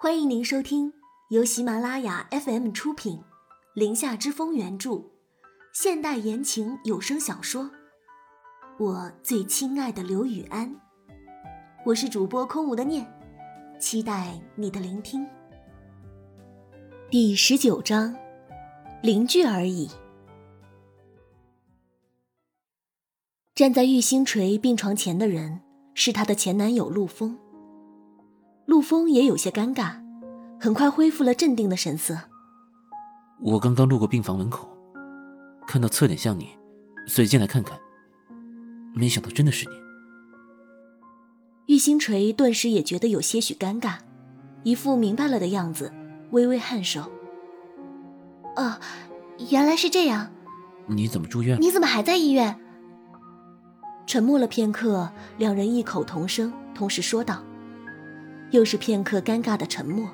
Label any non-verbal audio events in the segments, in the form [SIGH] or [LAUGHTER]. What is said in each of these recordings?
欢迎您收听由喜马拉雅 FM 出品，《林下之风》原著，现代言情有声小说《我最亲爱的刘雨安》。我是主播空无的念，期待你的聆听。第十九章，邻居而已。站在玉星锤病床前的人是她的前男友陆枫。陆枫也有些尴尬，很快恢复了镇定的神色。我刚刚路过病房门口，看到侧脸像你，所以进来看看。没想到真的是你。玉星锤顿时也觉得有些许尴尬，一副明白了的样子，微微颔首。哦，原来是这样。你怎么住院？你怎么还在医院？沉默了片刻，两人异口同声，同时说道。又是片刻尴尬的沉默，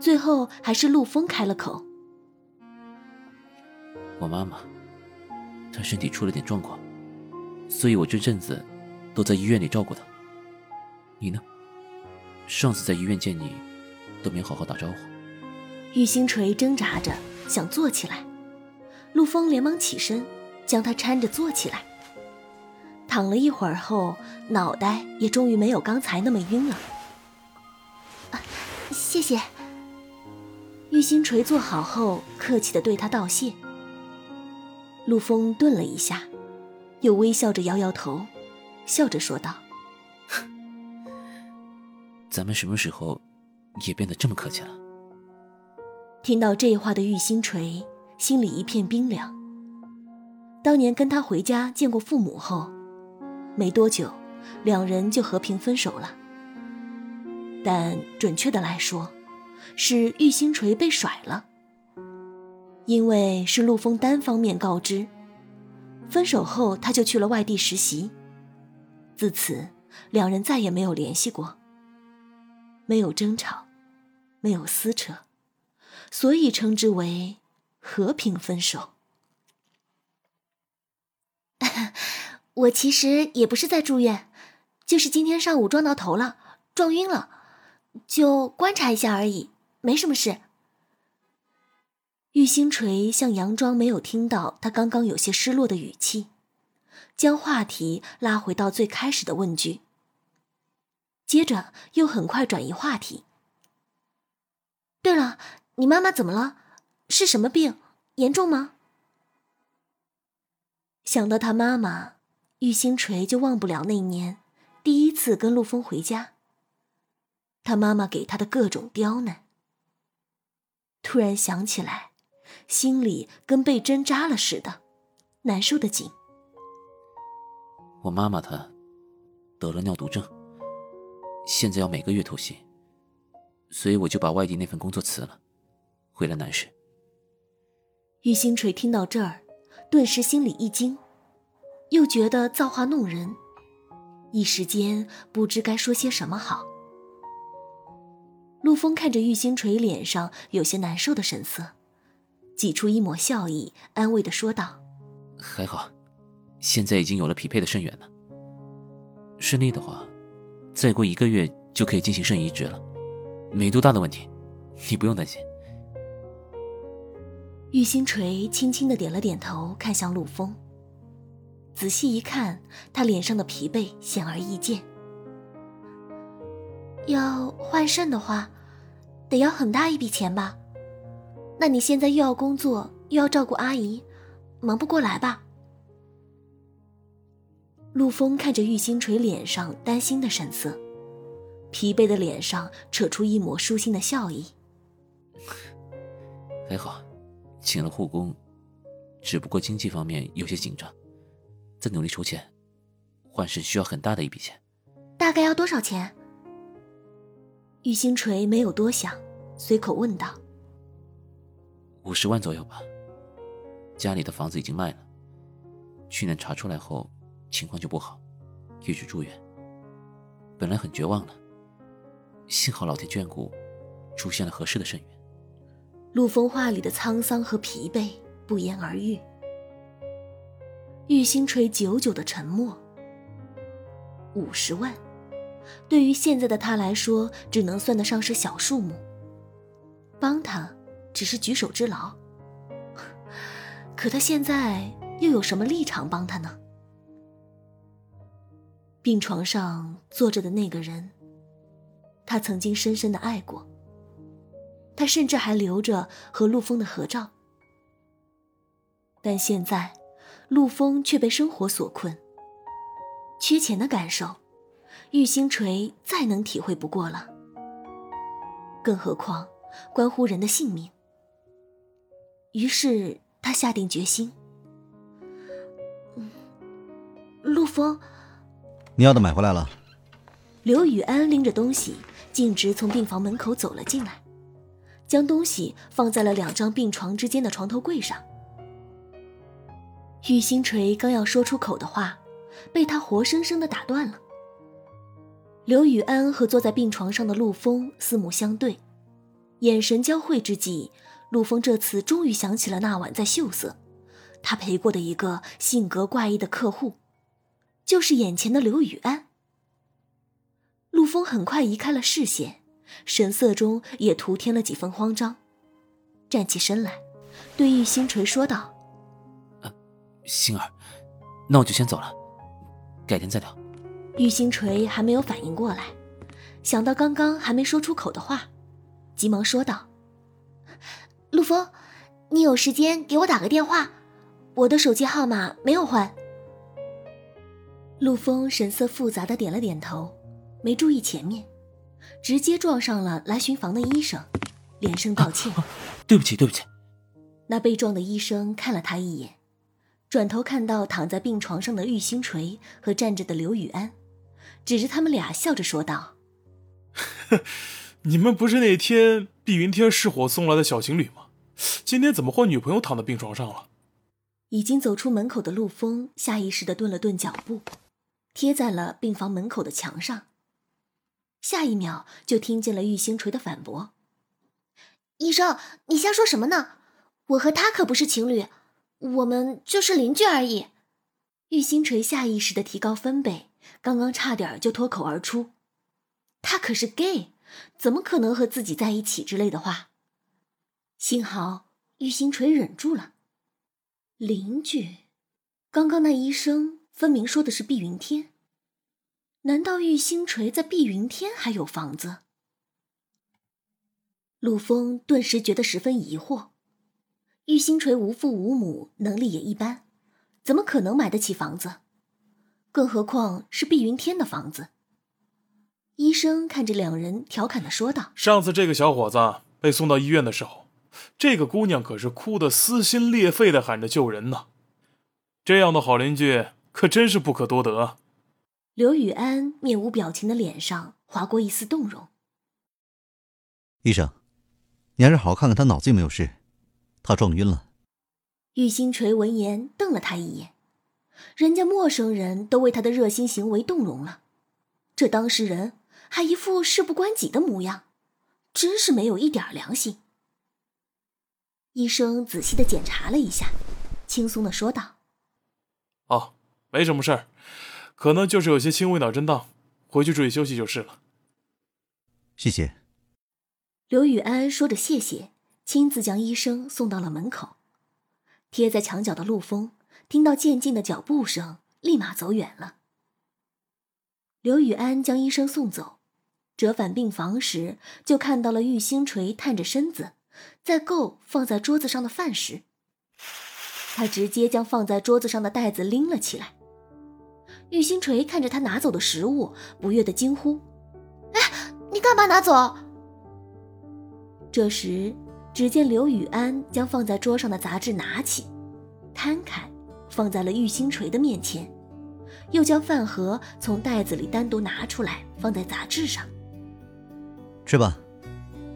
最后还是陆风开了口：“我妈妈，她身体出了点状况，所以我这阵子都在医院里照顾她。你呢？上次在医院见你，都没好好打招呼。”玉星锤挣扎着想坐起来，陆风连忙起身，将他搀着坐起来。躺了一会儿后，脑袋也终于没有刚才那么晕了。谢谢。玉星锤坐好后，客气的对他道谢。陆枫顿了一下，又微笑着摇摇头，笑着说道：“咱们什么时候也变得这么客气了？”听到这话的玉星锤心里一片冰凉。当年跟他回家见过父母后，没多久，两人就和平分手了。但准确的来说，是玉星锤被甩了。因为是陆枫单方面告知，分手后他就去了外地实习。自此，两人再也没有联系过。没有争吵，没有撕扯，所以称之为和平分手。[LAUGHS] 我其实也不是在住院，就是今天上午撞到头了，撞晕了。就观察一下而已，没什么事。玉星锤像佯装没有听到他刚刚有些失落的语气，将话题拉回到最开始的问句，接着又很快转移话题。对了，你妈妈怎么了？是什么病？严重吗？想到他妈妈，玉星锤就忘不了那年第一次跟陆枫回家。他妈妈给他的各种刁难，突然想起来，心里跟被针扎了似的，难受的紧。我妈妈她得了尿毒症，现在要每个月透析，所以我就把外地那份工作辞了，回了南市。玉星锤听到这儿，顿时心里一惊，又觉得造化弄人，一时间不知该说些什么好。陆枫看着玉星锤脸上有些难受的神色，挤出一抹笑意，安慰的说道：“还好，现在已经有了匹配的肾源了。顺利的话，再过一个月就可以进行肾移植了，没多大的问题，你不用担心。”玉星锤轻轻的点了点头，看向陆枫。仔细一看，他脸上的疲惫显而易见。要换肾的话，得要很大一笔钱吧？那你现在又要工作，又要照顾阿姨，忙不过来吧？陆风看着玉星锤脸上担心的神色，疲惫的脸上扯出一抹舒心的笑意。还 [LAUGHS] 好，请了护工，只不过经济方面有些紧张，在努力筹钱，换肾需要很大的一笔钱。大概要多少钱？玉星锤没有多想，随口问道：“五十万左右吧。家里的房子已经卖了，去年查出来后情况就不好，一直住院。本来很绝望了，幸好老天眷顾，出现了合适的肾源。”陆风话里的沧桑和疲惫不言而喻。玉星锤久久的沉默。五十万，对于现在的他来说，只能算得上是小数目。帮他，只是举手之劳。可他现在又有什么立场帮他呢？病床上坐着的那个人，他曾经深深的爱过。他甚至还留着和陆枫的合照。但现在，陆枫却被生活所困。缺钱的感受，玉星锤再能体会不过了。更何况，关乎人的性命。于是他下定决心。陆风，你要的买回来了。刘雨安拎着东西，径直从病房门口走了进来，将东西放在了两张病床之间的床头柜上。玉星锤刚要说出口的话。被他活生生的打断了。刘雨安和坐在病床上的陆枫四目相对，眼神交汇之际，陆枫这次终于想起了那晚在秀色，他陪过的一个性格怪异的客户，就是眼前的刘雨安。陆枫很快移开了视线，神色中也徒添了几分慌张，站起身来，对玉星锤说道：“，星儿，那我就先走了。”改天再聊。玉星锤还没有反应过来，想到刚刚还没说出口的话，急忙说道：“陆枫，你有时间给我打个电话，我的手机号码没有换。”陆枫神色复杂的点了点头，没注意前面，直接撞上了来巡房的医生，连声道歉：“对不起，对不起。”那被撞的医生看了他一眼。转头看到躺在病床上的玉星锤和站着的刘雨安，指着他们俩笑着说道：“ [LAUGHS] 你们不是那天碧云天失火送来的小情侣吗？今天怎么换女朋友躺在病床上了？”已经走出门口的陆枫下意识的顿了顿脚步，贴在了病房门口的墙上。下一秒就听见了玉星锤的反驳：“医生，你瞎说什么呢？我和他可不是情侣。”我们就是邻居而已。玉星锤下意识的提高分贝，刚刚差点就脱口而出：“他可是 gay，怎么可能和自己在一起？”之类的话。幸好玉星锤忍住了。邻居，刚刚那医生分明说的是碧云天，难道玉星锤在碧云天还有房子？陆枫顿时觉得十分疑惑。玉星锤无父无母，能力也一般，怎么可能买得起房子？更何况是碧云天的房子。医生看着两人，调侃的说道：“上次这个小伙子被送到医院的时候，这个姑娘可是哭得撕心裂肺的喊着救人呢。这样的好邻居可真是不可多得。”刘雨安面无表情的脸上划过一丝动容。医生，你还是好好看看他脑子有没有事。他撞晕了。玉星锤闻言瞪了他一眼，人家陌生人都为他的热心行为动容了，这当事人还一副事不关己的模样，真是没有一点良心。医生仔细的检查了一下，轻松的说道：“哦，没什么事儿，可能就是有些轻微脑震荡，回去注意休息就是了。”谢谢。刘雨安说着谢谢。亲自将医生送到了门口，贴在墙角的陆枫听到渐近的脚步声，立马走远了。刘雨安将医生送走，折返病房时，就看到了玉星锤探着身子，在够放在桌子上的饭食。他直接将放在桌子上的袋子拎了起来。玉星锤看着他拿走的食物，不悦的惊呼：“哎，你干嘛拿走？”这时。只见刘雨安将放在桌上的杂志拿起，摊开，放在了玉星锤的面前，又将饭盒从袋子里单独拿出来，放在杂志上。吃吧。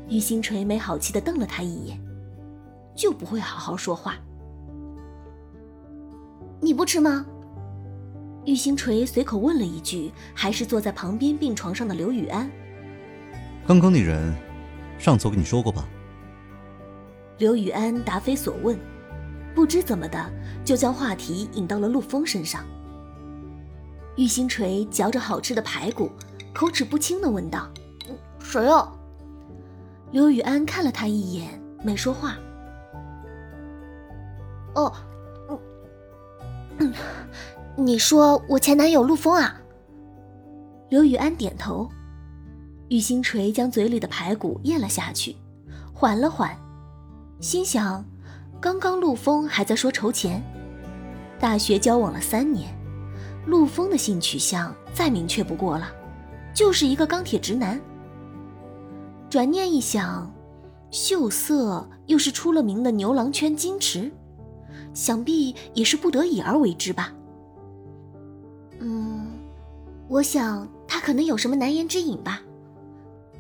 玉星锤没好气的瞪了他一眼，就不会好好说话。你不吃吗？玉星锤随口问了一句，还是坐在旁边病床上的刘雨安。刚刚那人，上次我跟你说过吧？刘雨安答非所问，不知怎么的就将话题引到了陆枫身上。玉星锤嚼着好吃的排骨，口齿不清的问道：“谁呀？”刘雨安看了他一眼，没说话。哦，嗯，你说我前男友陆枫啊？刘雨安点头。玉星锤将嘴里的排骨咽了下去，缓了缓，心想：刚刚陆枫还在说筹钱，大学交往了三年，陆枫的性取向再明确不过了，就是一个钢铁直男。转念一想，秀色又是出了名的牛郎圈矜持，想必也是不得已而为之吧。嗯，我想他可能有什么难言之隐吧。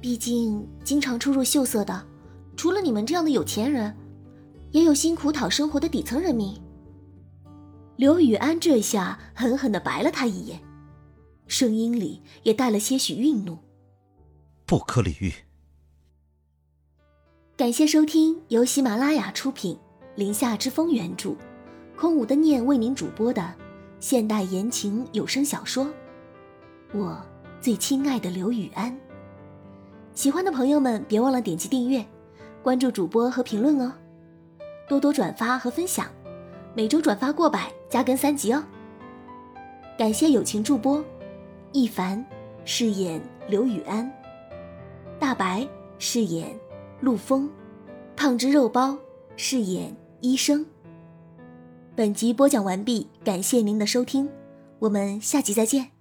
毕竟经常出入秀色的，除了你们这样的有钱人，也有辛苦讨生活的底层人民。刘雨安这下狠狠的白了他一眼，声音里也带了些许愠怒。不可理喻。感谢收听由喜马拉雅出品，《林下之风》原著，空无的念为您主播的现代言情有声小说《我最亲爱的刘雨安》。喜欢的朋友们别忘了点击订阅、关注主播和评论哦，多多转发和分享，每周转发过百加更三集哦。感谢友情助播，一凡饰演刘雨安，大白饰演。陆枫，胖汁肉包饰演医生。本集播讲完毕，感谢您的收听，我们下集再见。